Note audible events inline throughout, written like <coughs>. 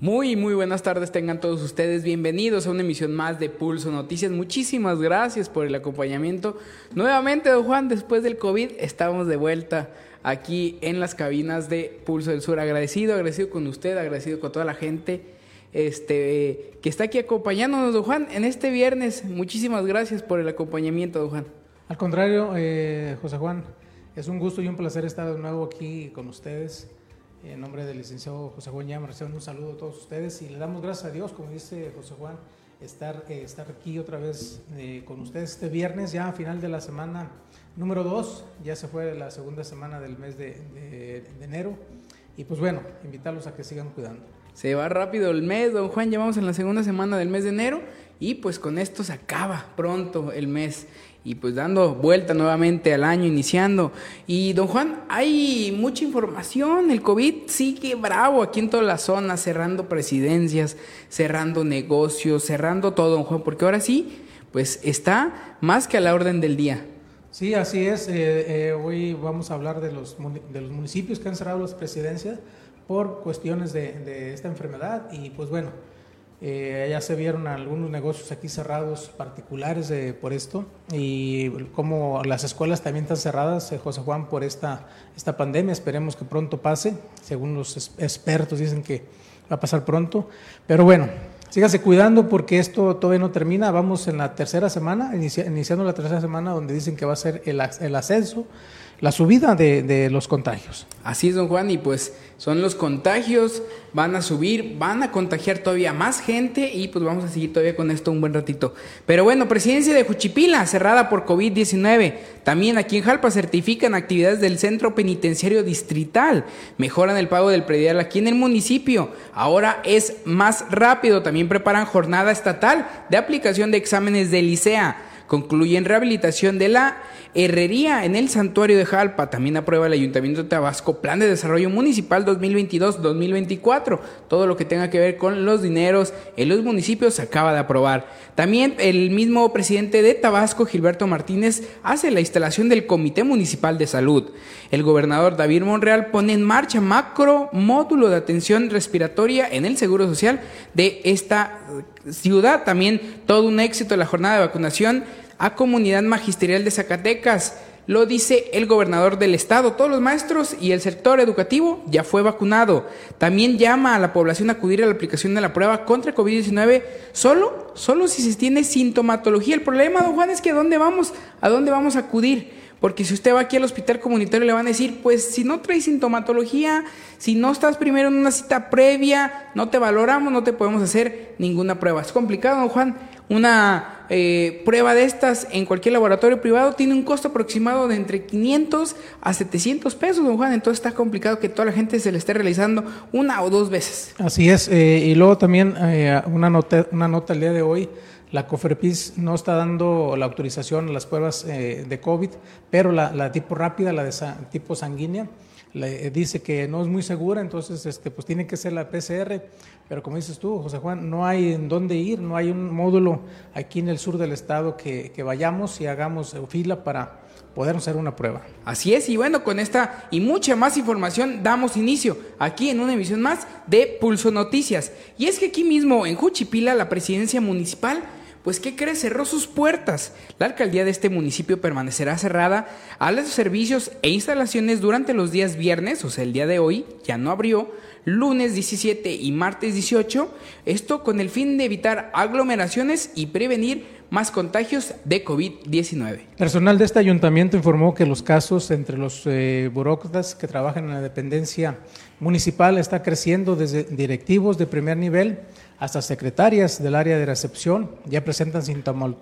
Muy, muy buenas tardes tengan todos ustedes. Bienvenidos a una emisión más de Pulso Noticias. Muchísimas gracias por el acompañamiento. Nuevamente, don Juan, después del COVID, estamos de vuelta aquí en las cabinas de Pulso del Sur. Agradecido, agradecido con usted, agradecido con toda la gente este, que está aquí acompañándonos, don Juan, en este viernes. Muchísimas gracias por el acompañamiento, don Juan. Al contrario, eh, José Juan, es un gusto y un placer estar de nuevo aquí con ustedes. En nombre del licenciado José Juan Llama, reciban un saludo a todos ustedes y le damos gracias a Dios, como dice José Juan, estar, eh, estar aquí otra vez eh, con ustedes este viernes, ya a final de la semana número 2, ya se fue la segunda semana del mes de, de, enero. Y pues bueno, invitarlos a que sigan cuidando. Se va rápido el mes, don Juan, ya vamos en la segunda semana del mes de enero y pues con esto se acaba pronto el mes y pues dando vuelta nuevamente al año, iniciando. Y don Juan, hay mucha información, el COVID sigue bravo aquí en toda la zona, cerrando presidencias, cerrando negocios, cerrando todo, don Juan, porque ahora sí, pues está más que a la orden del día. Sí, así es. Eh, eh, hoy vamos a hablar de los, de los municipios que han cerrado las presidencias por cuestiones de, de esta enfermedad y pues bueno, eh, ya se vieron algunos negocios aquí cerrados particulares por esto y como las escuelas también están cerradas, eh, José Juan, por esta, esta pandemia. Esperemos que pronto pase. Según los expertos dicen que va a pasar pronto. Pero bueno, sígase cuidando porque esto todavía no termina. Vamos en la tercera semana, inicia, iniciando la tercera semana donde dicen que va a ser el ascenso la subida de, de, los contagios. Así es, don Juan, y pues son los contagios, van a subir, van a contagiar todavía más gente y pues vamos a seguir todavía con esto un buen ratito. Pero bueno, presidencia de Juchipila cerrada por COVID-19. También aquí en Jalpa certifican actividades del centro penitenciario distrital, mejoran el pago del predial aquí en el municipio. Ahora es más rápido, también preparan jornada estatal de aplicación de exámenes de licea concluyen rehabilitación de la herrería en el santuario de Jalpa. También aprueba el Ayuntamiento de Tabasco Plan de Desarrollo Municipal 2022-2024. Todo lo que tenga que ver con los dineros en los municipios se acaba de aprobar. También el mismo presidente de Tabasco, Gilberto Martínez, hace la instalación del Comité Municipal de Salud. El gobernador David Monreal pone en marcha macro módulo de atención respiratoria en el Seguro Social de esta ciudad. También todo un éxito la jornada de vacunación a comunidad magisterial de Zacatecas. Lo dice el gobernador del estado. Todos los maestros y el sector educativo ya fue vacunado. También llama a la población a acudir a la aplicación de la prueba contra COVID-19 solo, solo si se tiene sintomatología. El problema, don Juan, es que ¿a dónde vamos? ¿A dónde vamos a acudir? Porque si usted va aquí al hospital comunitario le van a decir, pues si no traes sintomatología, si no estás primero en una cita previa, no te valoramos, no te podemos hacer ninguna prueba. Es complicado, don Juan. Una eh, prueba de estas en cualquier laboratorio privado tiene un costo aproximado de entre 500 a 700 pesos, don Juan. Entonces está complicado que toda la gente se le esté realizando una o dos veces. Así es. Eh, y luego también eh, una, nota, una nota el día de hoy la COFERPIS no está dando la autorización a las pruebas eh, de COVID, pero la, tipo rápida, la de sa tipo sanguínea, le dice que no es muy segura, entonces este, pues tiene que ser la PCR, pero como dices tú, José Juan, no hay en dónde ir, no hay un módulo aquí en el sur del estado que, que vayamos y hagamos fila para poder hacer una prueba. Así es, y bueno, con esta y mucha más información damos inicio aquí en una emisión más de Pulso Noticias. Y es que aquí mismo en Juchipila, la presidencia municipal pues ¿qué crees? Cerró sus puertas. La alcaldía de este municipio permanecerá cerrada a los servicios e instalaciones durante los días viernes, o sea, el día de hoy ya no abrió, lunes 17 y martes 18, esto con el fin de evitar aglomeraciones y prevenir más contagios de COVID-19. Personal de este ayuntamiento informó que los casos entre los eh, burócratas que trabajan en la dependencia municipal está creciendo desde directivos de primer nivel hasta secretarias del área de recepción ya presentan síntomas,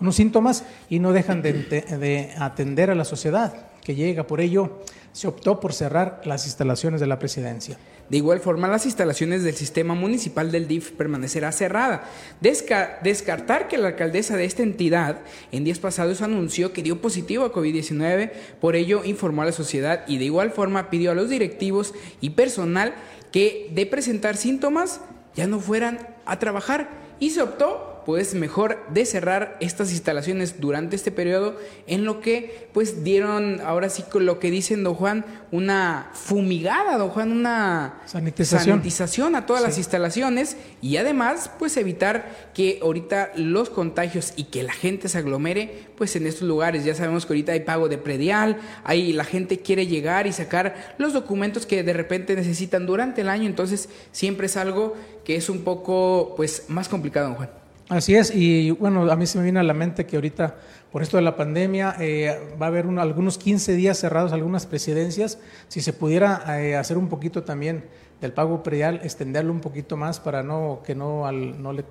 unos síntomas y no dejan de, de, atender a la sociedad que llega. Por ello, se optó por cerrar las instalaciones de la presidencia. De igual forma, las instalaciones del sistema municipal del DIF permanecerá cerrada. Desca descartar que la alcaldesa de esta entidad en días pasados anunció que dio positivo a COVID-19, por ello informó a la sociedad y de igual forma pidió a los directivos y personal que de presentar síntomas ya no fueran a trabajar. Y se optó pues mejor de cerrar estas instalaciones durante este periodo en lo que pues dieron ahora sí con lo que dicen don Juan una fumigada don Juan una sanitización, a todas las instalaciones y además pues evitar que ahorita los contagios y que la gente se aglomere pues en estos lugares. Ya sabemos que ahorita hay pago de predial ahí la gente quiere llegar y sacar los documentos que de repente necesitan durante el año. Entonces siempre es algo que es un poco pues más complicado don Juan Así es, y bueno, a mí se me viene a la mente que ahorita, por esto de la pandemia, eh, va a haber algunos 15 días cerrados algunas presidencias. Si se pudiera eh, hacer un poquito también del pago predial, extenderlo un poquito más para no que no, al, no le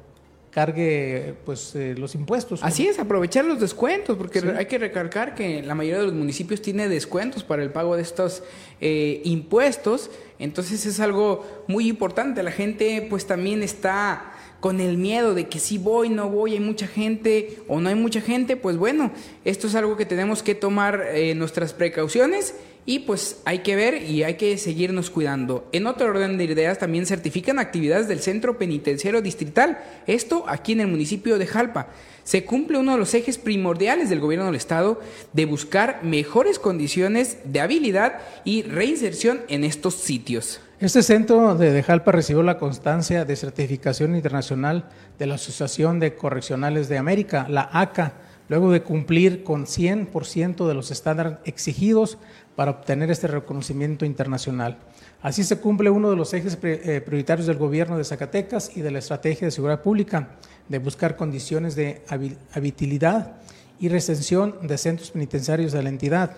cargue pues eh, los impuestos. Así es, aprovechar los descuentos, porque hay que recalcar que la mayoría de los municipios tiene descuentos para el pago de estos impuestos, entonces es algo muy importante. La gente pues también está con el miedo de que si voy, no voy, hay mucha gente o no hay mucha gente, pues bueno, esto es algo que tenemos que tomar eh, nuestras precauciones y pues hay que ver y hay que seguirnos cuidando. En otro orden de ideas también certifican actividades del Centro Penitenciario Distrital, esto aquí en el municipio de Jalpa. Se cumple uno de los ejes primordiales del gobierno del estado de buscar mejores condiciones de habilidad y reinserción en estos sitios. Este centro de Jalpa recibió la constancia de certificación internacional de la Asociación de Correccionales de América, la ACA, luego de cumplir con 100% de los estándares exigidos para obtener este reconocimiento internacional. Así se cumple uno de los ejes eh, prioritarios del gobierno de Zacatecas y de la estrategia de seguridad pública, de buscar condiciones de habitabilidad y recensión de centros penitenciarios de la entidad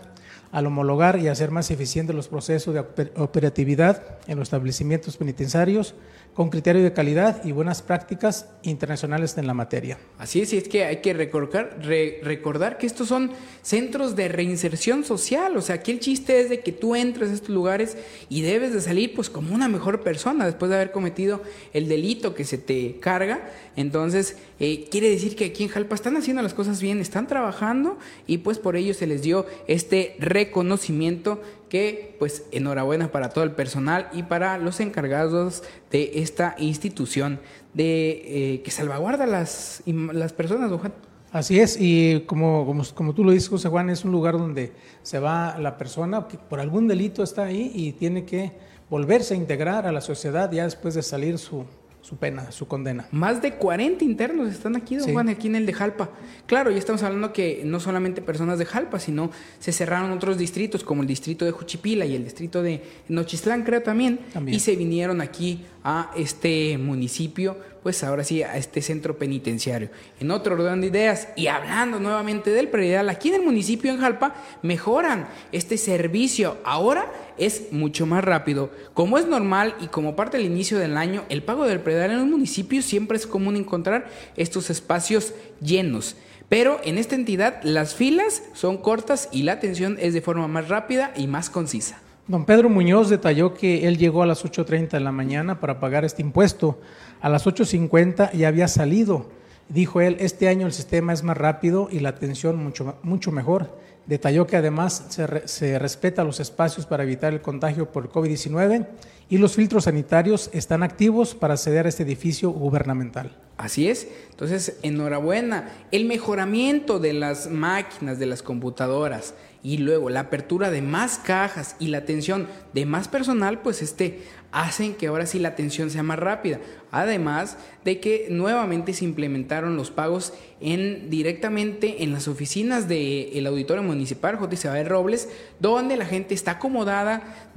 al homologar y hacer más eficientes los procesos de operatividad en los establecimientos penitenciarios con criterio de calidad y buenas prácticas internacionales en la materia. Así es, y es que hay que recordar, recordar que estos son centros de reinserción social, o sea, aquí el chiste es de que tú entres a estos lugares y debes de salir pues como una mejor persona después de haber cometido el delito que se te carga, entonces eh, quiere decir que aquí en Jalpa están haciendo las cosas bien, están trabajando y pues por ello se les dio este reconocimiento que pues enhorabuena para todo el personal y para los encargados de esta institución de eh, que salvaguarda las, las personas, Juan. Así es, y como, como, como, tú lo dices, José Juan, es un lugar donde se va la persona que por algún delito está ahí y tiene que volverse a integrar a la sociedad ya después de salir su, su pena, su condena. Más de 40 internos están aquí, don Juan, aquí en el de Jalpa. Claro, ya estamos hablando que no solamente personas de Jalpa, sino se cerraron otros distritos, como el distrito de Juchipila y el distrito de Nochistlán, creo también, también. y se vinieron aquí a este municipio, pues ahora sí, a este centro penitenciario. En otro orden de ideas, y hablando nuevamente del predial, aquí en el municipio en Jalpa mejoran este servicio. Ahora es mucho más rápido. Como es normal y como parte del inicio del año, el pago del predial en un municipio siempre es común encontrar estos espacios llenos. Pero en esta entidad las filas son cortas y la atención es de forma más rápida y más concisa. Don Pedro Muñoz detalló que él llegó a las 8.30 de la mañana para pagar este impuesto. A las 8.50 ya había salido. Dijo él, este año el sistema es más rápido y la atención mucho, mucho mejor. Detalló que además se, se respeta los espacios para evitar el contagio por COVID-19 y los filtros sanitarios están activos para acceder a este edificio gubernamental. Así es. Entonces, enhorabuena. El mejoramiento de las máquinas, de las computadoras y luego la apertura de más cajas y la atención de más personal, pues este hacen que ahora sí la atención sea más rápida. Además de que nuevamente se implementaron los pagos en, directamente en las oficinas del auditorio municipal J. Robles, donde la gente está acomodada.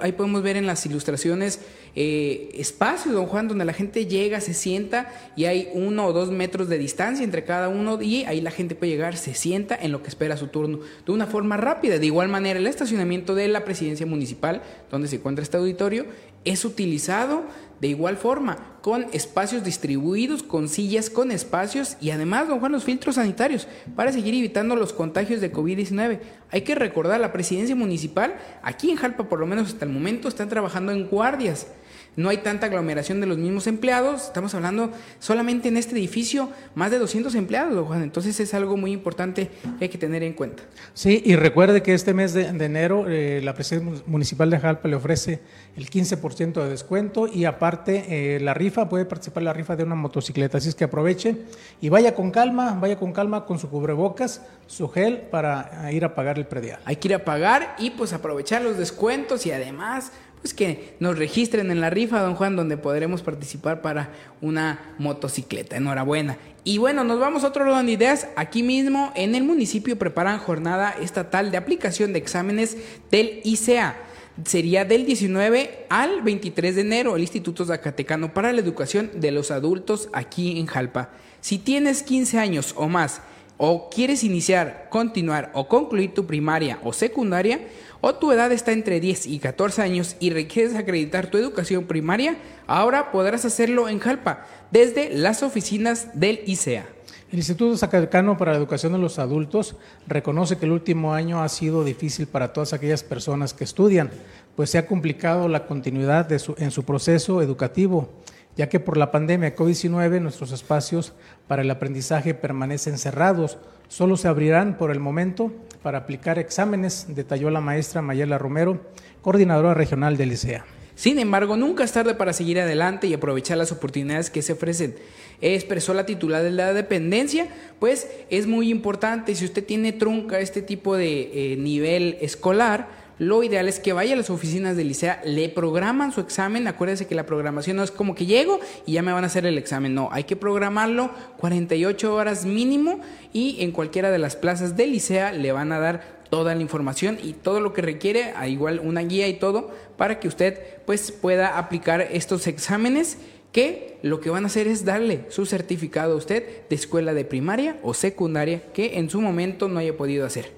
Ahí podemos ver en las ilustraciones eh, espacios, don Juan, donde la gente llega, se sienta y hay uno o dos metros de distancia entre cada uno y ahí la gente puede llegar, se sienta en lo que espera su turno de una forma rápida. De igual manera, el estacionamiento de la presidencia municipal, donde se encuentra este auditorio, es utilizado de igual forma, con espacios distribuidos, con sillas, con espacios y además, don Juan, los filtros sanitarios para seguir evitando los contagios de COVID-19. Hay que recordar, la presidencia municipal, aquí en Jalpa por lo menos hasta el momento, están trabajando en guardias no hay tanta aglomeración de los mismos empleados. Estamos hablando solamente en este edificio más de 200 empleados, Juan. Entonces es algo muy importante que hay que tener en cuenta. Sí, y recuerde que este mes de, enero eh, la presidencia municipal de Jalpa le ofrece el 15% de descuento y aparte eh, la rifa, puede participar en la rifa de una motocicleta. Así es que aproveche y vaya con calma, vaya con calma con su cubrebocas, su gel para ir a pagar el predial. Hay que ir a pagar y pues aprovechar los descuentos y además pues que nos registren en la rifa, don Juan, donde podremos participar para una motocicleta. Enhorabuena. Y bueno, nos vamos a otro orden de ideas. Aquí mismo en el municipio preparan jornada estatal de aplicación de exámenes del ICEA. Sería del 19 al 23 de enero el Instituto Zacatecano para la Educación de los Adultos aquí en Jalpa. Si tienes 15 años o más o quieres iniciar, continuar o concluir tu primaria o secundaria, o tu edad está entre 10 y 14 años y requieres acreditar tu educación primaria, ahora podrás hacerlo en Jalpa, desde las oficinas del ICEA. El Instituto Zacatecano para la Educación de los Adultos reconoce que el último año ha sido difícil para todas aquellas personas que estudian, pues se ha complicado la continuidad de en su proceso educativo ya que por la pandemia COVID-19 nuestros espacios para el aprendizaje permanecen cerrados. Solo se abrirán por el momento para aplicar exámenes, detalló la maestra Mayela Romero, coordinadora regional del ICEA. Sin embargo, nunca es tarde para seguir adelante y aprovechar las oportunidades que se ofrecen. Expresó la titular de la dependencia, pues es muy importante si usted tiene trunca este tipo de eh, nivel escolar, lo ideal es que vaya a las oficinas del licea, le programan su examen, acuérdese que la programación no es como que llego y ya me van a hacer el examen, no, hay que programarlo 48 horas mínimo y en cualquiera de las plazas del licea le van a dar toda la información y todo lo que requiere, a igual una guía y todo, para que usted pues pueda aplicar estos exámenes que lo que van a hacer es darle su certificado a usted de escuela de primaria o secundaria que en su momento no haya podido hacer.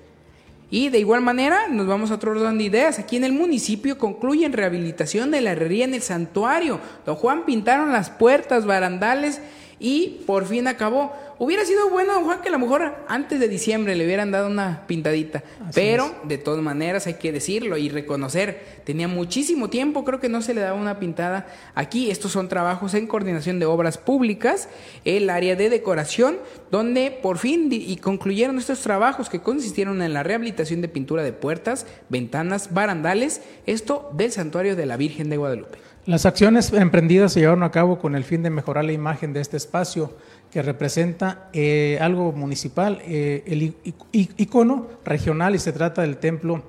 Y de igual manera, nos vamos a otro orden de ideas. Aquí en el municipio concluyen rehabilitación de la herrería en el santuario. Don Juan pintaron las puertas, barandales y por fin acabó. Hubiera sido bueno, Juan, que a lo mejor antes de diciembre le hubieran dado una pintadita. pero de todas maneras hay que decirlo y reconocer, tenía muchísimo tiempo, creo que no se le daba una pintada. Aquí estos son trabajos en coordinación de obras públicas, el área de decoración, donde por fin y concluyeron estos trabajos que consistieron en la rehabilitación de pintura de puertas, ventanas, barandales, esto del santuario de la Virgen de Guadalupe. Las acciones emprendidas se llevaron a cabo con el fin de mejorar la imagen de este espacio que representa eh, algo municipal, eh, el icono regional y se trata del templo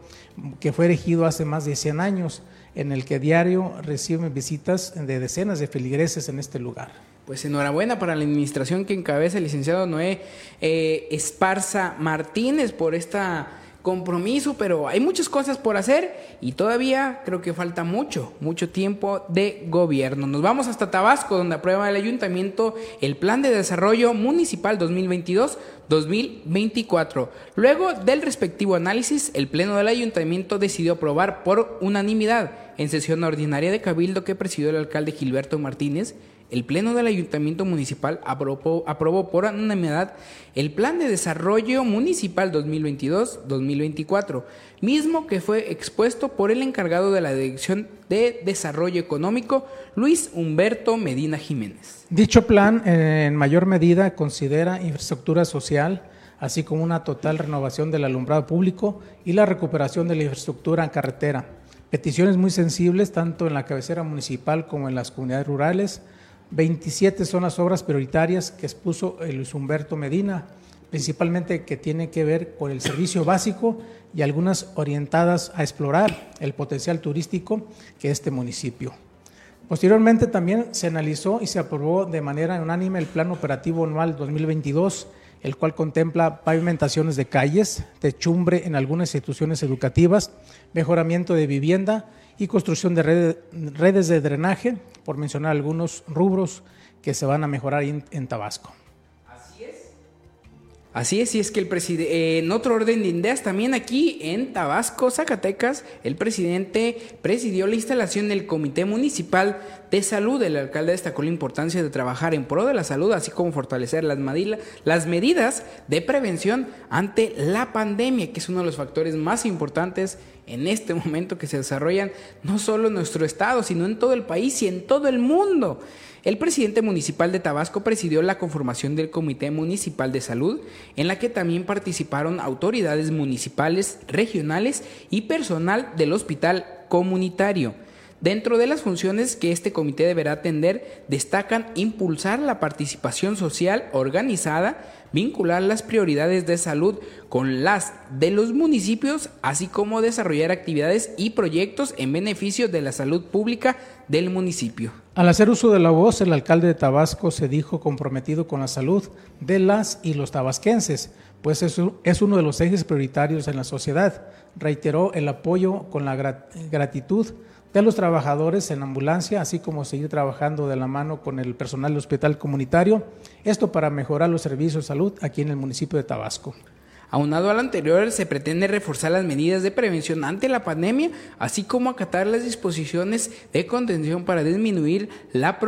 que fue erigido hace más de 100 años, en el que diario reciben visitas de decenas de feligreses en este lugar. Pues enhorabuena para la administración que encabeza el licenciado Noé eh, Esparza Martínez por esta compromiso, pero hay muchas cosas por hacer y todavía creo que falta mucho, mucho tiempo de gobierno. Nos vamos hasta Tabasco, donde aprueba el ayuntamiento el Plan de Desarrollo Municipal 2022-2024. Luego del respectivo análisis, el Pleno del ayuntamiento decidió aprobar por unanimidad en sesión ordinaria de Cabildo que presidió el alcalde Gilberto Martínez el Pleno del Ayuntamiento Municipal aprobó, por unanimidad el Plan de Desarrollo Municipal 2022-2024, mismo que fue expuesto por el encargado de la Dirección de Desarrollo Económico, Luis Humberto Medina Jiménez. Dicho plan, en mayor medida, considera infraestructura social, así como una total renovación del alumbrado público y la recuperación de la infraestructura en carretera. Peticiones muy sensibles tanto en la cabecera municipal como en las comunidades rurales, 27 son las obras prioritarias que expuso Luis Humberto Medina, principalmente que tienen que ver con el servicio básico y algunas orientadas a explorar el potencial turístico que este municipio. Posteriormente también se analizó y se aprobó de manera unánime el Plan Operativo Anual 2022, el cual contempla pavimentaciones de calles, techumbre en algunas instituciones educativas, mejoramiento de vivienda y construcción de redes de drenaje, por mencionar algunos rubros que se van a mejorar en, Tabasco. Así es. Así es, y es que el presidente, en otro orden de ideas, también aquí en Tabasco, Zacatecas, el presidente presidió la instalación del Comité Municipal de Salud. El alcalde destacó la importancia de trabajar en pro de la salud, así como fortalecer las, las medidas de prevención ante la pandemia, que es uno de los factores más importantes en este momento que se desarrollan no solo en nuestro estado, sino en todo el país y en todo el mundo. El presidente municipal de Tabasco presidió la conformación del Comité Municipal de Salud, en la que también participaron autoridades municipales, regionales y personal del hospital comunitario. Dentro de las funciones que este comité deberá atender, destacan impulsar la participación social organizada, vincular las prioridades de salud con las de los municipios, así como desarrollar actividades y proyectos en beneficio de la salud pública del municipio. Al hacer uso de la voz, el alcalde de Tabasco se dijo comprometido con la salud de las y los tabasquenses, pues es uno de los ejes prioritarios en la sociedad. Reiteró el apoyo con la gratitud de los trabajadores en ambulancia, así como seguir trabajando de la mano con el personal del hospital comunitario, esto para mejorar los servicios de salud aquí en el municipio de Tabasco. Aunado al anterior, se pretende reforzar las medidas de prevención ante la pandemia, así como acatar las disposiciones de contención para disminuir la,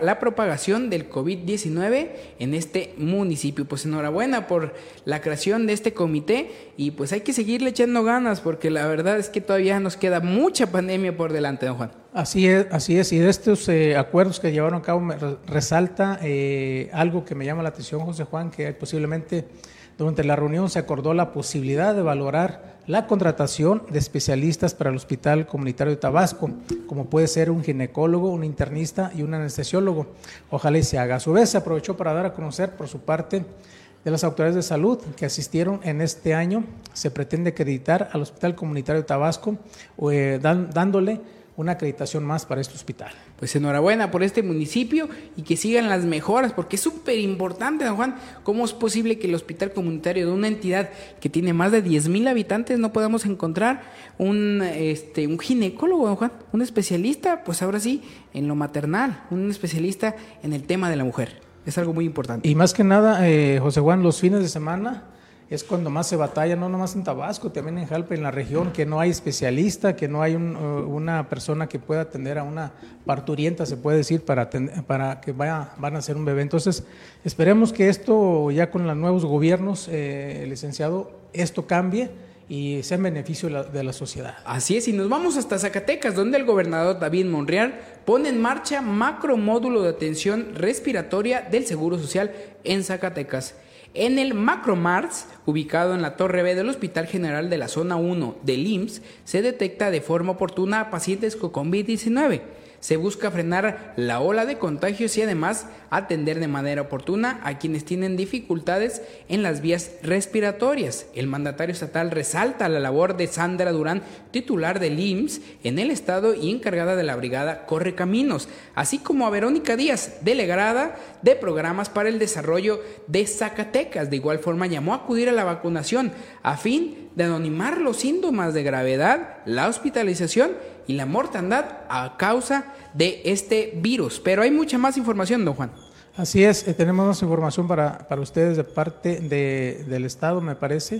la propagación del COVID-19 en este municipio. Pues enhorabuena por la creación de este comité y pues hay que seguirle echando ganas porque la verdad es que todavía nos queda mucha pandemia por delante, don Juan. Así es, así es. Y de estos eh, acuerdos que llevaron a cabo me resalta eh, algo que me llama la atención, José Juan, que posiblemente durante la reunión se acordó la posibilidad de valorar la contratación de especialistas para el Hospital Comunitario de Tabasco, como puede ser un ginecólogo, un internista y un anestesiólogo. Ojalá y se haga. A su vez, se aprovechó para dar a conocer por su parte de las autoridades de salud que asistieron en este año. Se pretende acreditar al Hospital Comunitario de Tabasco, eh, dándole una acreditación más para este hospital. Pues enhorabuena por este municipio y que sigan las mejoras, porque es súper importante, don Juan, ¿cómo es posible que el hospital comunitario de una entidad que tiene más de 10 mil habitantes no podamos encontrar un, este, un ginecólogo, don Juan, un especialista, pues ahora sí, en lo maternal, un especialista en el tema de la mujer? Es algo muy importante. Y más que nada, eh, José Juan, los fines de semana es cuando más se batalla, no nomás en Tabasco, también en Jalpa, en la región, que no hay especialista, que no hay uh, una persona que pueda atender a una parturienta, se puede decir, para, para que vaya, van a hacer un bebé. Entonces, esperemos que esto, ya con los nuevos gobiernos, eh, licenciado, esto cambie y sea en beneficio de la, sociedad. Así es, y nos vamos hasta Zacatecas, donde el gobernador David Monreal pone en marcha macro módulo de atención respiratoria del Seguro Social en Zacatecas. En el Macromars, ubicado en la Torre B del Hospital General de la Zona 1 del IMSS, se detecta de forma oportuna a pacientes con COVID-19 se busca frenar la ola de contagios y además atender de manera oportuna a quienes tienen dificultades en las vías respiratorias. El mandatario estatal resalta la labor de Sandra Durán, titular del IMSS en el estado y encargada de la brigada Corre Caminos, así como a Verónica Díaz, delegada de programas para el desarrollo de Zacatecas. De igual forma llamó a acudir a la vacunación a fin de anonimar los síntomas de gravedad, la hospitalización y la mortandad a causa de este virus. Pero hay mucha más información, don Juan. Así es, eh, tenemos más información para, para ustedes de parte de, del Estado, me parece.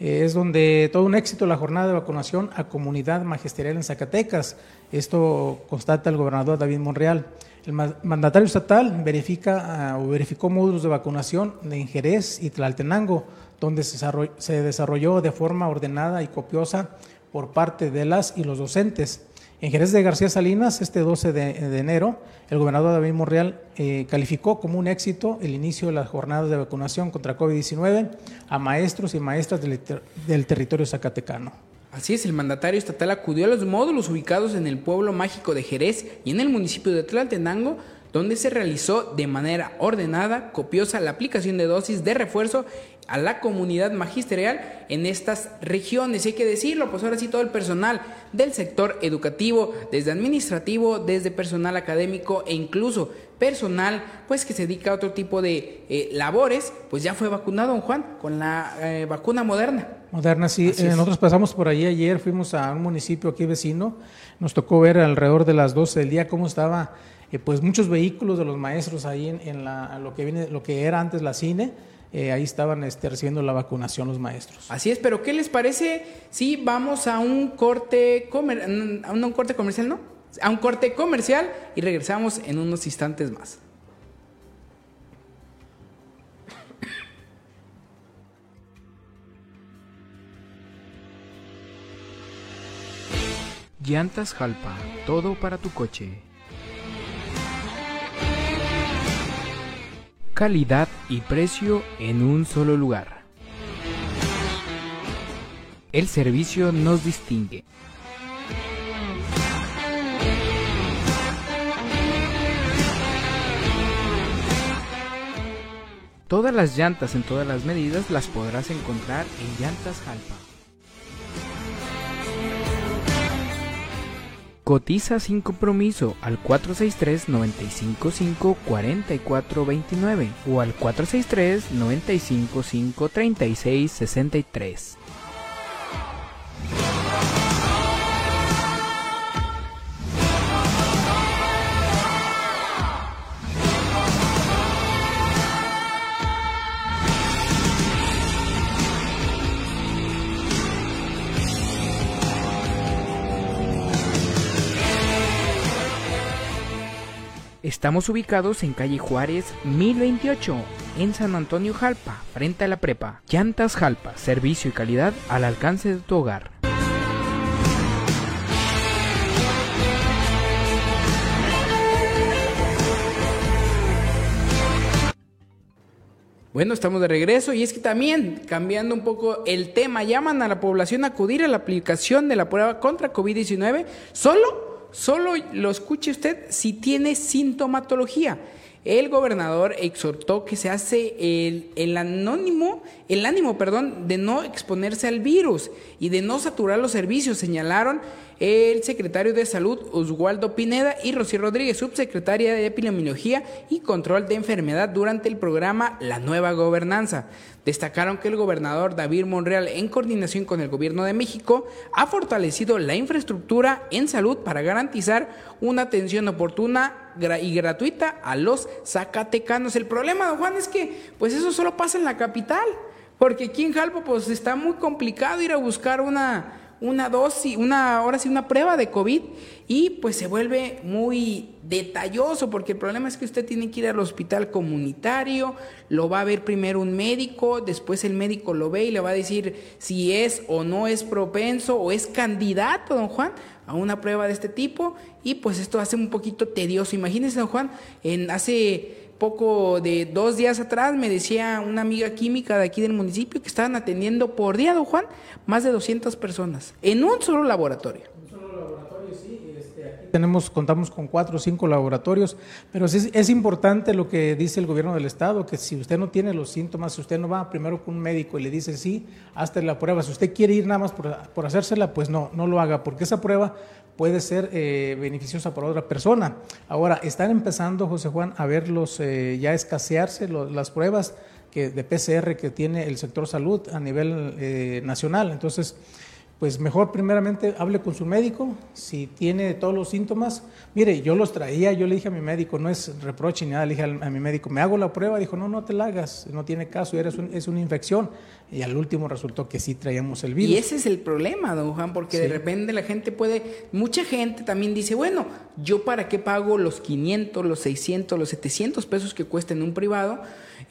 Eh, es donde todo un éxito la jornada de vacunación a comunidad magisterial en Zacatecas. Esto constata el gobernador David Monreal. El mandatario estatal verifica ah, o verificó módulos de vacunación en Jerez y Tlaltenango, donde se desarrolló de forma ordenada y copiosa por parte de las y los docentes. En Jerez de García Salinas, este 12 de, enero, el gobernador David Monreal eh, calificó como un éxito el inicio de las jornadas de vacunación contra COVID-19 a maestros y maestras del, del territorio zacatecano. Así es, el mandatario estatal acudió a los módulos ubicados en el pueblo mágico de Jerez y en el municipio de Tlaltenango, donde se realizó de manera ordenada, copiosa, la aplicación de dosis de refuerzo a la comunidad magisterial en estas regiones. Hay que decirlo, pues ahora sí todo el personal del sector educativo, desde administrativo, desde personal académico e incluso personal pues que se dedica a otro tipo de eh, labores, pues ya fue vacunado, don Juan, con la eh, vacuna moderna. Moderna, sí. Eh, nosotros pasamos por allí ayer, fuimos a un municipio aquí vecino, nos tocó ver alrededor de las 12 del día cómo estaba pues muchos vehículos de los maestros ahí en, la, lo que viene, lo que era antes la cine, eh, ahí estaban este, recibiendo la vacunación los maestros. Así es, pero ¿qué les parece si vamos a un corte, comer a un corte comercial, no? A un corte comercial y regresamos en unos instantes más. Llantas Jalpa, todo para tu coche. Calidad y precio en un solo lugar. El servicio nos distingue. Todas las llantas en todas las medidas las podrás encontrar en Llantas Jalpa. Cotiza sin compromiso al 463-955-4429 o al 463-955-3663. Estamos ubicados en calle Juárez 1028, en San Antonio Jalpa, frente a la prepa. Llantas Jalpa, servicio y calidad al alcance de tu hogar. Bueno, estamos de regreso y es que también, cambiando un poco el tema, llaman a la población a acudir a la aplicación de la prueba contra COVID-19 solo Solo lo escuche usted si tiene sintomatología. El gobernador exhortó que se hace el, el, anónimo, el ánimo, perdón, de no exponerse al virus y de no saturar los servicios, señalaron el secretario de Salud Oswaldo Pineda y Rocío Rodríguez, subsecretaria de Epidemiología y Control de Enfermedad durante el programa La Nueva Gobernanza. Destacaron que el gobernador David Monreal, en coordinación con el gobierno de México, ha fortalecido la infraestructura en salud para garantizar una atención oportuna y gratuita a los zacatecanos. El problema, don Juan, es que pues eso solo pasa en la capital, porque aquí en Jalpo pues está muy complicado ir a buscar una una dosis, una, ahora sí, una prueba de COVID y pues se vuelve muy detalloso porque el problema es que usted tiene que ir al hospital comunitario, lo va a ver primero un médico, después el médico lo ve y le va a decir si es o no es propenso o es candidato, don Juan, a una prueba de este tipo y pues esto hace un poquito tedioso. Imagínese, don Juan, en hace poco de dos días atrás me decía una amiga química de aquí del municipio que estaban atendiendo por día, don Juan, más de 200 personas en un solo laboratorio. Un solo laboratorio, sí. Este, aquí tenemos, contamos con cuatro o cinco laboratorios, pero es, es, importante lo que dice el gobierno del estado, que si usted no tiene los síntomas, si usted no va primero con un médico y le dice sí, hazte la prueba. Si usted quiere ir nada más por, por hacérsela, pues no, no lo haga, porque esa prueba puede ser eh, beneficiosa para otra persona. Ahora, están empezando, José Juan, a ver los, eh, ya escasearse las pruebas que, de PCR que tiene el sector salud a nivel eh, nacional. Entonces, pues mejor primeramente hable con su médico, si tiene todos los síntomas. Mire, yo los traía, yo le dije a mi médico, no es reproche ni nada, le dije a, mi médico, me hago la prueba, dijo, no, no te la hagas, no tiene caso, eres es una infección. Y al último resultó que sí traíamos el virus. Y ese es el problema, don Juan, porque de repente la gente puede, mucha gente también dice, bueno, yo para qué pago los 500, los 600, los 700 pesos que cuesta en un privado,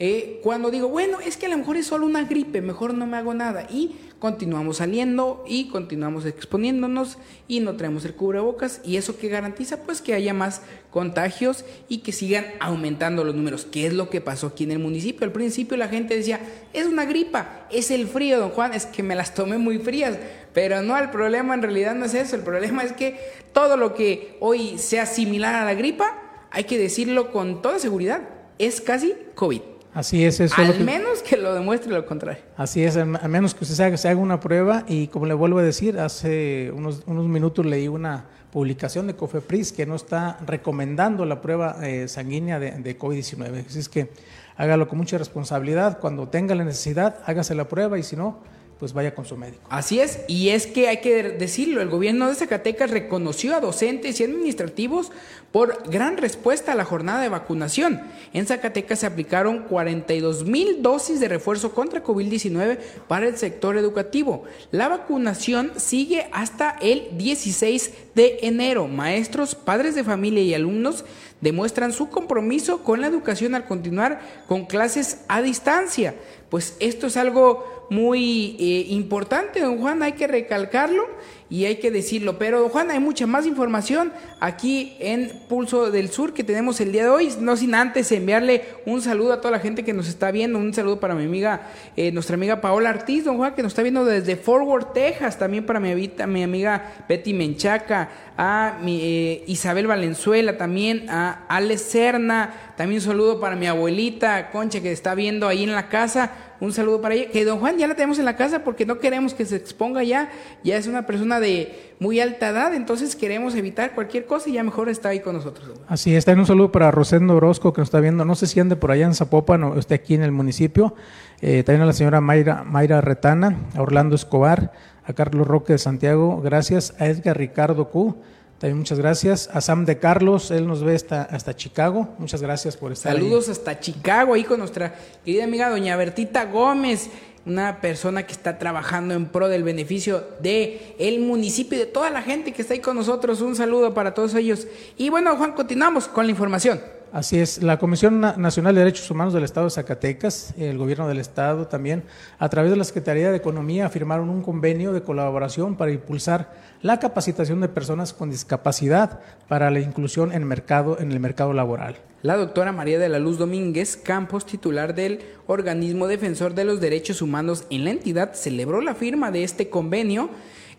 eh, cuando digo, bueno, es que a lo mejor es solo una gripe, mejor no me hago nada. Y continuamos saliendo y continuamos exponiéndonos y no traemos el cubrebocas y eso que garantiza pues que haya más contagios y que sigan aumentando los números. ¿Qué es lo que pasó aquí en el municipio? Al principio la gente decía, es una gripa, es el frío, don Juan, es que me las tomé muy frías. Pero no, el problema en realidad no es eso, el problema es que todo lo que hoy sea similar a la gripa, hay que decirlo con toda seguridad, es casi COVID. Así es, eso. Al menos que lo demuestre lo contrario. Así es, a menos que usted se haga, se haga, una prueba y como le vuelvo a decir, hace unos, unos minutos leí una publicación de COFEPRIS que no está recomendando la prueba eh, sanguínea de, de COVID-19. Así es que hágalo con mucha responsabilidad. Cuando tenga la necesidad, hágase la prueba y si no, pues vaya con su médico. Así es, y es que hay que decirlo, el gobierno de Zacatecas reconoció a docentes y administrativos por gran respuesta a la jornada de vacunación. En Zacatecas se aplicaron 42 mil dosis de refuerzo contra COVID-19 para el sector educativo. La vacunación sigue hasta el 16 de enero. Maestros, padres de familia y alumnos demuestran su compromiso con la educación al continuar con clases a distancia. Pues esto es algo muy eh, importante, don Juan, hay que recalcarlo y hay que decirlo. Pero, Juan, hay mucha más información aquí en Pulso del Sur que tenemos el día de hoy. No sin antes enviarle un saludo a toda la gente que nos está viendo. Un saludo para mi amiga, eh, nuestra amiga Paola Artiz, don Juan, que nos está viendo desde Forward, Texas. También para mi, mi amiga Betty Menchaca, a mi, eh, Isabel Valenzuela, también a Ale Serna. También un saludo para mi abuelita Concha que está viendo ahí en la casa un saludo para ella, que don Juan ya la tenemos en la casa porque no queremos que se exponga ya, ya es una persona de muy alta edad, entonces queremos evitar cualquier cosa y ya mejor está ahí con nosotros. Así está, un saludo para Rosendo Orozco que nos está viendo, no sé si ande por allá en Zapopan o esté aquí en el municipio, eh, también a la señora Mayra, Mayra Retana, a Orlando Escobar, a Carlos Roque de Santiago, gracias a Edgar Ricardo Q, también muchas gracias. A Sam de Carlos, él nos ve hasta, hasta Chicago. Muchas gracias por estar Saludos hasta Chicago, ahí con nuestra querida amiga doña Bertita Gómez, una persona que está trabajando en pro del beneficio de municipio y de toda la gente que está ahí con nosotros. Un saludo para todos ellos. Y bueno, Juan, continuamos con la información. Así es, la Comisión Nacional de Derechos Humanos del Estado de Zacatecas, el Gobierno del Estado también, a través de la Secretaría de Economía, firmaron un convenio de colaboración para impulsar la capacitación de personas con discapacidad para la inclusión en, mercado, en el mercado laboral. La doctora María de la Luz Domínguez Campos, titular del organismo defensor de los derechos humanos en la entidad, celebró la firma de este convenio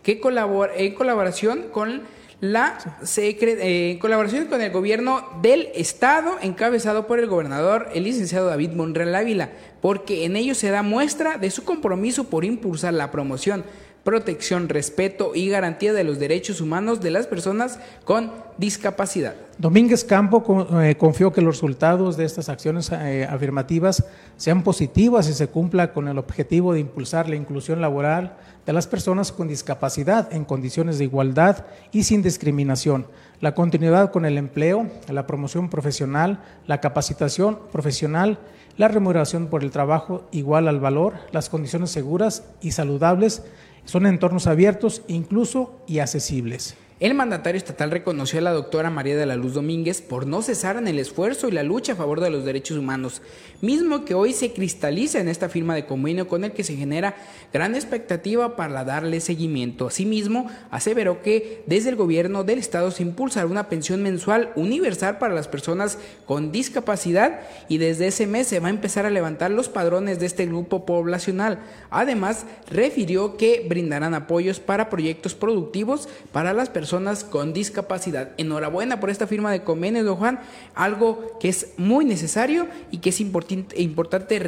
que colabora, en colaboración con la eh, en colaboración con el gobierno del estado encabezado por el gobernador el licenciado David Monreal Ávila, porque en ello se da muestra de su compromiso por impulsar la promoción, protección, respeto y garantía de los derechos humanos de las personas con discapacidad. Domínguez Campo eh, confió que los resultados de estas acciones eh, afirmativas sean positivas y se cumpla con el objetivo de impulsar la inclusión laboral de las personas con discapacidad en condiciones de igualdad y sin discriminación, la continuidad con el empleo, la promoción profesional, la capacitación profesional, la remuneración por el trabajo igual al valor, las condiciones seguras y saludables, son entornos abiertos, incluso y accesibles. El mandatario estatal reconoció a la doctora María de la Luz Domínguez por no cesar en el esfuerzo y la lucha a favor de los derechos humanos, mismo que hoy se cristaliza en esta firma de convenio con el que se genera gran expectativa para darle seguimiento. Asimismo, aseveró que desde el gobierno del estado se impulsará una pensión mensual universal para las personas con discapacidad y desde ese mes se va a empezar a levantar los padrones de este grupo poblacional. Además, refirió que brindarán apoyos para proyectos productivos para las personas con discapacidad. Enhorabuena por esta firma de convenio, don Juan, algo que es muy necesario y que es importante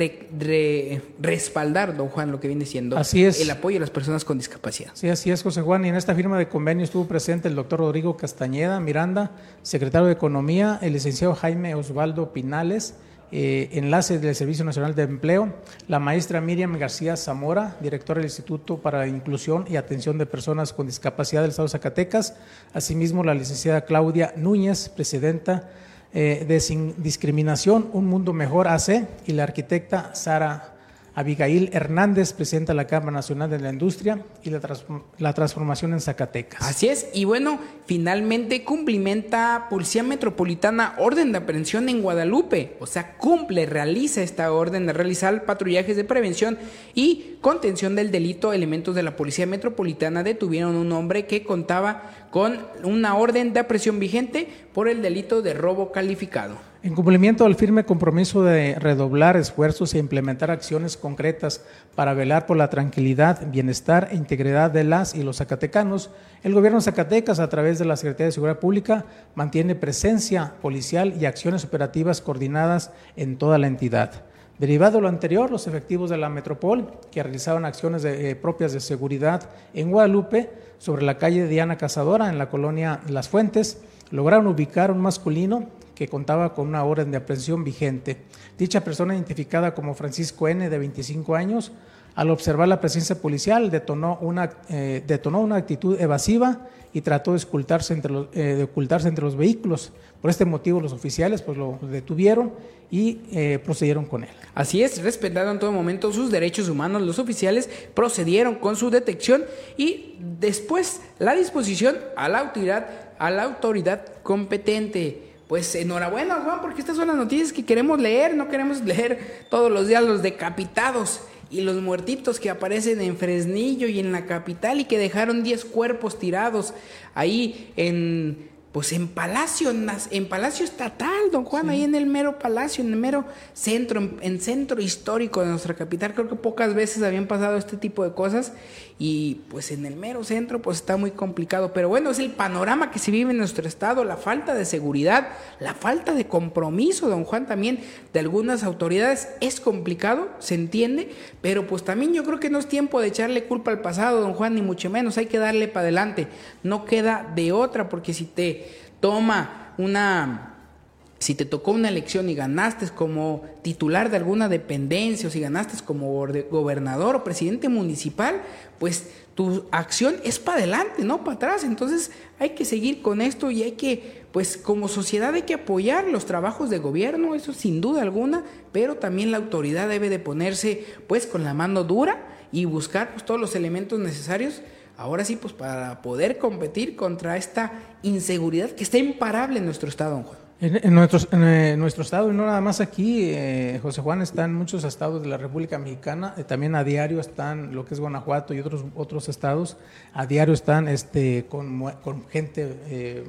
respaldar, don Juan, lo que viene siendo así es. el apoyo a las personas con discapacidad. Sí, así es, José Juan, y en esta firma de convenio estuvo presente el doctor Rodrigo Castañeda Miranda, secretario de Economía, el licenciado Jaime Osvaldo Pinales, eh, enlace del Servicio Nacional de Empleo, la maestra Miriam García Zamora, directora del Instituto para la Inclusión y Atención de Personas con Discapacidad del Estado de Zacatecas, asimismo la licenciada Claudia Núñez, presidenta eh, de Sin Discriminación, Un Mundo Mejor AC, y la arquitecta Sara Abigail Hernández, presidenta de la Cámara Nacional de la Industria y la, la, transformación en Zacatecas. Así es, y bueno, finalmente cumplimenta Policía Metropolitana orden de aprehensión en Guadalupe, o sea, cumple, realiza esta orden de realizar patrullajes de prevención y contención del delito. Elementos de la Policía Metropolitana detuvieron un hombre que contaba con una orden de aprehensión vigente por el delito de robo calificado. En cumplimiento al firme compromiso de redoblar esfuerzos e implementar acciones concretas para velar por la tranquilidad, bienestar e integridad de las y los zacatecanos, el gobierno de Zacatecas, a través de la Secretaría de Seguridad Pública, mantiene presencia policial y acciones operativas coordinadas en toda la entidad. Derivado de lo anterior, los efectivos de la Metropol, que realizaban acciones eh, propias de seguridad en Guadalupe, sobre la calle Diana Cazadora, en la colonia Las Fuentes, lograron ubicar un masculino que contaba con una orden de aprehensión vigente. Dicha persona, identificada como Francisco N., de 25 años, Al observar la presencia policial, detonó una, eh, detonó una actitud evasiva y trató de ocultarse, entre los, eh, de ocultarse entre los vehículos. Por este motivo, los oficiales pues, lo detuvieron y eh, procedieron con él. Así es, respetando en todo momento sus derechos humanos, los oficiales procedieron con su detección y después la disposición a la autoridad, a la autoridad competente. Pues enhorabuena, Juan, porque estas son las noticias que queremos leer, no queremos leer todos los días los decapitados y los muertitos que aparecen en Fresnillo y en la capital y que dejaron 10 cuerpos tirados ahí en pues en Palacio, en Palacio Estatal, don Juan, ahí en el mero palacio, en el mero centro, en, centro histórico de nuestra capital. Creo que pocas veces habían pasado este tipo de cosas y pues en el mero centro pues está muy complicado. Pero bueno, es el panorama que se vive en nuestro estado, la falta de seguridad, la falta de compromiso, don Juan, también de algunas autoridades. Es complicado, se entiende, pero pues también yo creo que no es tiempo de echarle culpa al pasado, don Juan, ni mucho menos. Hay que darle para adelante. No queda de otra, porque si te toma una si te tocó una elección y ganaste como titular de alguna dependencia o si ganaste como gobernador o presidente municipal, pues tu acción es para adelante, no para atrás. Entonces hay que seguir con esto y hay que, pues como sociedad hay que apoyar los trabajos de gobierno, eso sin duda alguna, pero también la autoridad debe de ponerse pues con la mano dura y buscar pues, todos los elementos necesarios ahora sí, pues para poder competir contra esta inseguridad que está imparable en nuestro estado, don Juan. En, nuestro, eh, nuestro, estado, y no nada más aquí, eh, José Juan, están muchos estados de la República Mexicana, eh, también a diario están lo que es Guanajuato y otros, otros estados, a diario están este, con, con gente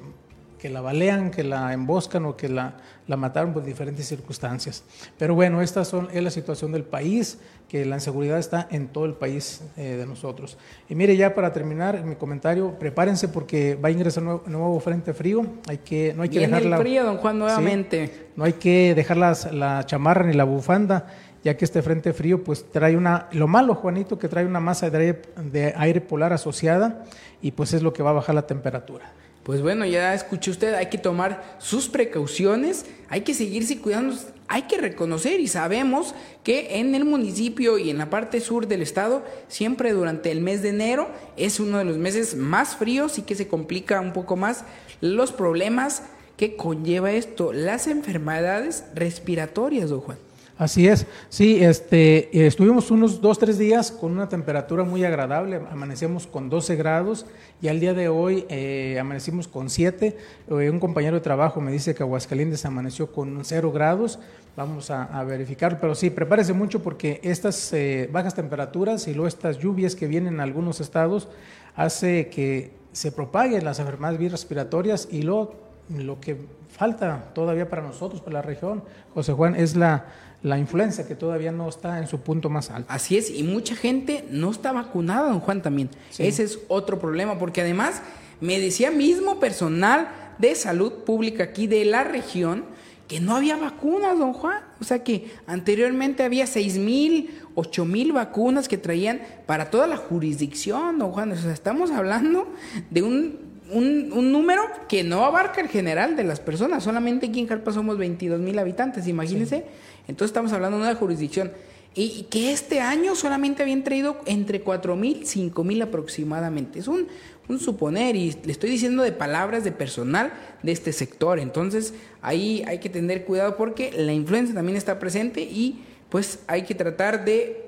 que la balean, que la emboscan o que la, la mataron por diferentes circunstancias. Pero bueno, esta son, es la situación del país, que la inseguridad está en todo el país eh, de nosotros. Y mire, ya para terminar mi comentario, prepárense porque va a ingresar un nuevo, frente frío. Hay que, no hay que dejar el frío, don Juan, nuevamente. no hay que dejar la chamarra ni la bufanda ya que este frente frío pues trae una, lo malo Juanito, que trae una masa de aire, de aire polar asociada y pues es lo que va a bajar la temperatura. Pues bueno, ya escuchó usted, hay que tomar sus precauciones, hay que seguirse cuidando, hay que reconocer y sabemos que en el municipio y en la parte sur del estado, siempre durante el mes de enero es uno de los meses más fríos y que se complica un poco más los problemas que conlleva esto, las enfermedades respiratorias, don Juan. Así es, sí, este, estuvimos unos dos, tres días con una temperatura muy agradable, amanecimos con 12 grados y al día de hoy eh, amanecimos con 7. Eh, un compañero de trabajo me dice que Aguascalientes amaneció con 0 grados, vamos a, verificar, pero sí, prepárese mucho porque estas eh, bajas temperaturas y luego estas lluvias que vienen en algunos estados hace que se propaguen las enfermedades respiratorias y lo, lo que falta todavía para nosotros, para la región, José Juan, es la la influenza que todavía no está en su punto más alto. Así es, y mucha gente no está vacunada, don Juan, también. Ese es otro problema, porque además me decía mismo personal de salud pública aquí de la región que no había vacunas, don Juan. O sea que anteriormente había seis mil, ocho mil vacunas que traían para toda la jurisdicción, don Juan. O sea, estamos hablando de un, un, número que no abarca el general de las personas. Solamente aquí en Jalpa somos 22 mil habitantes, imagínense. Entonces estamos hablando de una jurisdicción. Y que este año solamente habían traído entre cuatro mil, cinco mil aproximadamente. Es un, un suponer y le estoy diciendo de palabras de personal de este sector. Entonces ahí hay que tener cuidado porque la influenza también está presente y pues hay que tratar de,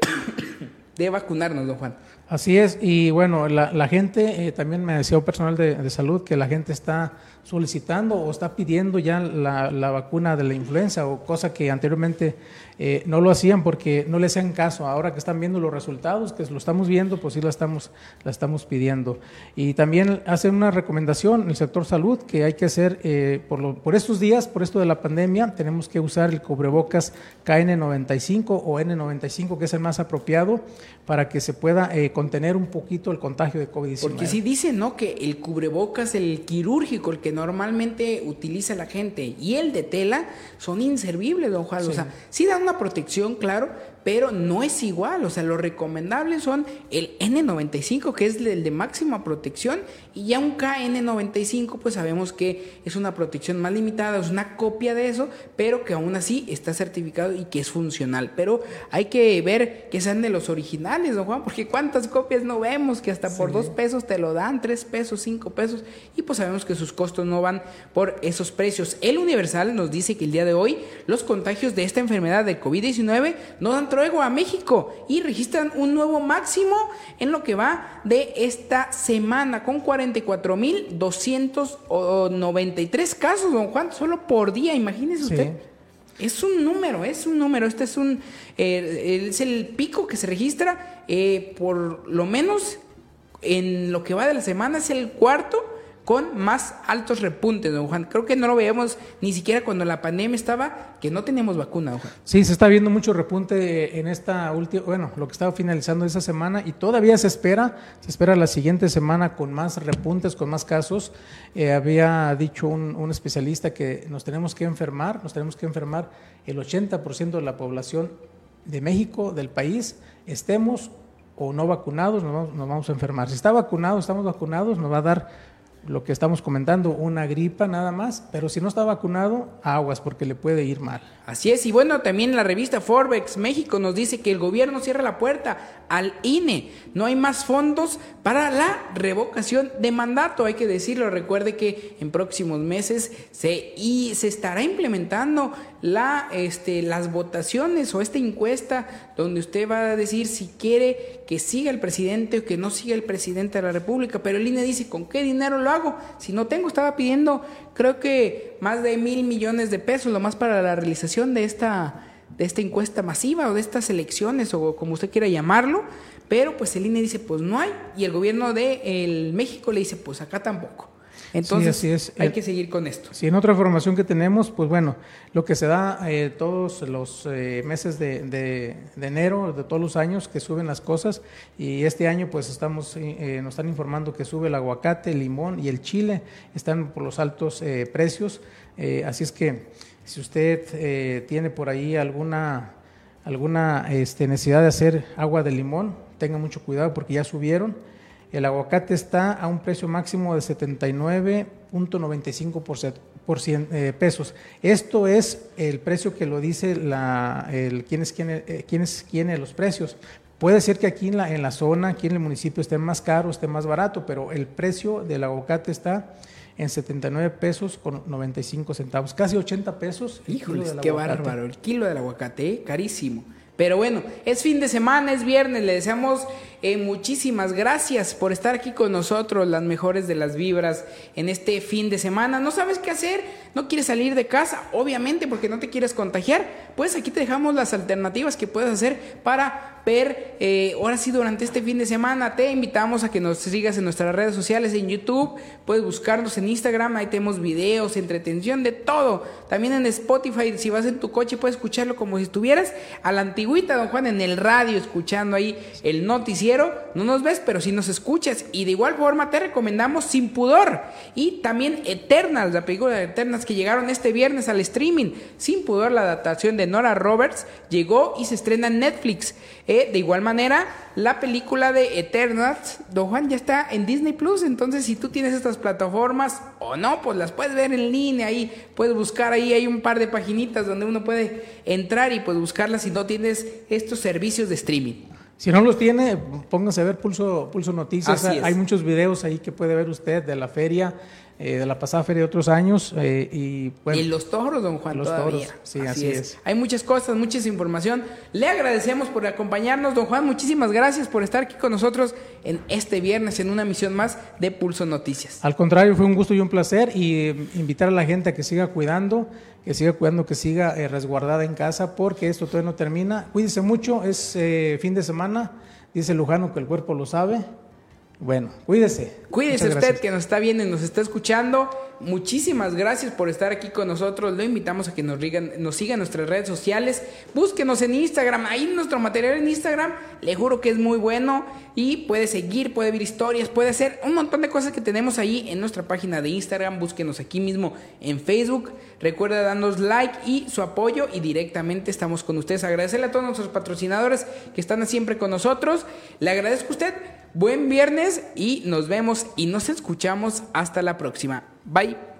<coughs> de vacunarnos, don Juan. Así es, y bueno, la, la gente, eh, también me decía un personal de, salud que la gente está solicitando o está pidiendo ya la, la, vacuna de la influenza o cosa que anteriormente eh, no lo hacían porque no le hacían caso. Ahora que están viendo los resultados, que lo estamos viendo, pues sí la estamos, la estamos pidiendo. Y también hacen una recomendación en el sector salud que hay que hacer eh, por, lo, por estos días, por esto de la pandemia, tenemos que usar el cubrebocas KN95 o N95, que es el más apropiado para que se pueda eh, contener un poquito el contagio de COVID-19. Porque si dicen, ¿no? Que el cubrebocas, el quirúrgico, el que normalmente utiliza la gente y el de tela son inservibles, don Juan. O sea, sí dan protección, claro, pero no es igual. O sea, lo recomendable son el N95, que es el de máxima protección, y ya un KN95, pues sabemos que es una protección más limitada, es una copia de eso, pero que aún así está certificado y que es funcional. Pero hay que ver que sean de los originales, don Juan, porque cuántas copias no vemos que hasta por dos pesos te lo dan, tres pesos, cinco pesos, y pues sabemos que sus costos no van por esos precios. El Universal nos dice que el día de hoy los contagios de esta enfermedad de COVID-19 no dan luego a México y registran un nuevo máximo en lo que va de esta semana con 44.293 casos, don Juan, solo por día, imagínese usted. Es un número, es un número. Este es un eh, es el pico que se registra eh, por lo menos en lo que va de la semana es el cuarto con más altos repuntes, don Juan. Creo que no lo veíamos ni siquiera cuando la pandemia estaba, que no teníamos vacuna, don Juan. Sí, se está viendo mucho repunte en esta última, bueno, lo que estaba finalizando esa semana y todavía se espera, se espera la siguiente semana con más repuntes, con más casos. Eh, había dicho un, un especialista que nos tenemos que enfermar, nos tenemos que enfermar el 80% de la población de México, del país, estemos o no vacunados, nos vamos, nos vamos a enfermar. Si está vacunado, estamos vacunados, nos va a dar lo que estamos comentando, una gripa nada más, pero si no está vacunado, aguas porque le puede ir mal. Así es, y bueno, también la revista Forbes México nos dice que el gobierno cierra la puerta al INE. No hay más fondos para la revocación de mandato, hay que decirlo. Recuerde que en próximos meses se, y se estará implementando la, este, las votaciones o esta encuesta donde usted va a decir si quiere que siga el presidente o que no siga el presidente de la República. Pero el INE dice, ¿con qué dinero lo hago? Si no tengo, estaba pidiendo creo que más de mil millones de pesos, lo más para la realización de esta de esta encuesta masiva o de estas elecciones o como usted quiera llamarlo, pero pues el INE dice pues no hay y el gobierno de el México le dice pues acá tampoco. Entonces hay que seguir con esto. Sí, en otra información que tenemos, pues bueno, lo que se da eh, todos los eh, meses de, de, enero, de todos los años que suben las cosas y este año pues estamos, eh, nos están informando que sube el aguacate, el limón y el chile, están por los altos precios, así es que si usted tiene por ahí alguna, alguna este, necesidad de hacer agua de limón, tenga mucho cuidado porque ya subieron. El aguacate está a un precio máximo de 79.95 por eh, pesos. Esto es el precio que lo dice la, el, quién es quién, eh, quién es quién los precios. Puede ser que aquí en la, en la zona, aquí en el municipio esté más caro, esté más barato, pero el precio del aguacate está en 79 pesos con 95 centavos, casi 80 pesos. Híjoles, qué bárbaro, el kilo del aguacate, ¿eh? carísimo. Pero bueno, es fin de semana, es viernes, le deseamos eh, muchísimas gracias por estar aquí con nosotros, las mejores de las vibras en este fin de semana. ¿No sabes qué hacer? ¿No quieres salir de casa? Obviamente porque no te quieres contagiar. Pues aquí te dejamos las alternativas que puedes hacer para ver, eh, ahora sí, durante este fin de semana. Te invitamos a que nos sigas en nuestras redes sociales, en YouTube. Puedes buscarnos en Instagram, ahí tenemos videos, entretención, de todo. También en Spotify, si vas en tu coche, puedes escucharlo como si estuvieras a la antigüita, don Juan, en el radio, escuchando ahí el noticiero. No nos ves, pero sí nos escuchas. Y de igual forma te recomendamos Sin Pudor y también Eternals, la película de Eternals que llegaron este viernes al streaming. Sin Pudor, la adaptación de Nora Roberts, llegó y se estrena en Netflix. Eh, de igual manera, la película de Eternals, Don Juan, ya está en Disney Plus. Entonces, si tú tienes estas plataformas o no, pues las puedes ver en línea. Ahí puedes buscar, ahí hay un par de paginitas donde uno puede entrar y pues buscarlas si no tienes estos servicios de streaming. Si no los tiene, pónganse a ver Pulso, Pulso Noticias. Hay muchos videos ahí que puede ver usted de la feria. Eh, de la pasada feria de otros años. Eh, y, bueno, los toros, don Juan, los toros. Sí, así, es. Hay muchas cosas, mucha información. Le agradecemos por acompañarnos, don Juan. Muchísimas gracias por estar aquí con nosotros en este viernes en una misión más de Pulso Noticias. Al contrario, fue un gusto y un placer y eh, invitar a la gente a que siga cuidando, que siga cuidando, que siga resguardada en casa porque esto todavía no termina. Cuídese mucho, es fin de semana. Dice Lujano que el cuerpo lo sabe. Bueno, cuídese. Cuídese usted que nos está viendo y nos está escuchando. muchísimas gracias por estar aquí con nosotros. Lo invitamos a que nos, nos sigan en nuestras redes sociales. Búsquenos en Instagram. Ahí nuestro material en Instagram, le juro que es muy bueno. Y puede seguir, puede ver historias, puede hacer un montón de cosas que tenemos ahí en nuestra página de Instagram. Búsquenos aquí mismo en Facebook. Recuerda darnos like y su apoyo. Y directamente estamos con ustedes. Agradecerle a todos nuestros patrocinadores que están siempre con nosotros. Le agradezco a usted. Buen viernes y nos vemos y nos escuchamos hasta la próxima. Bye.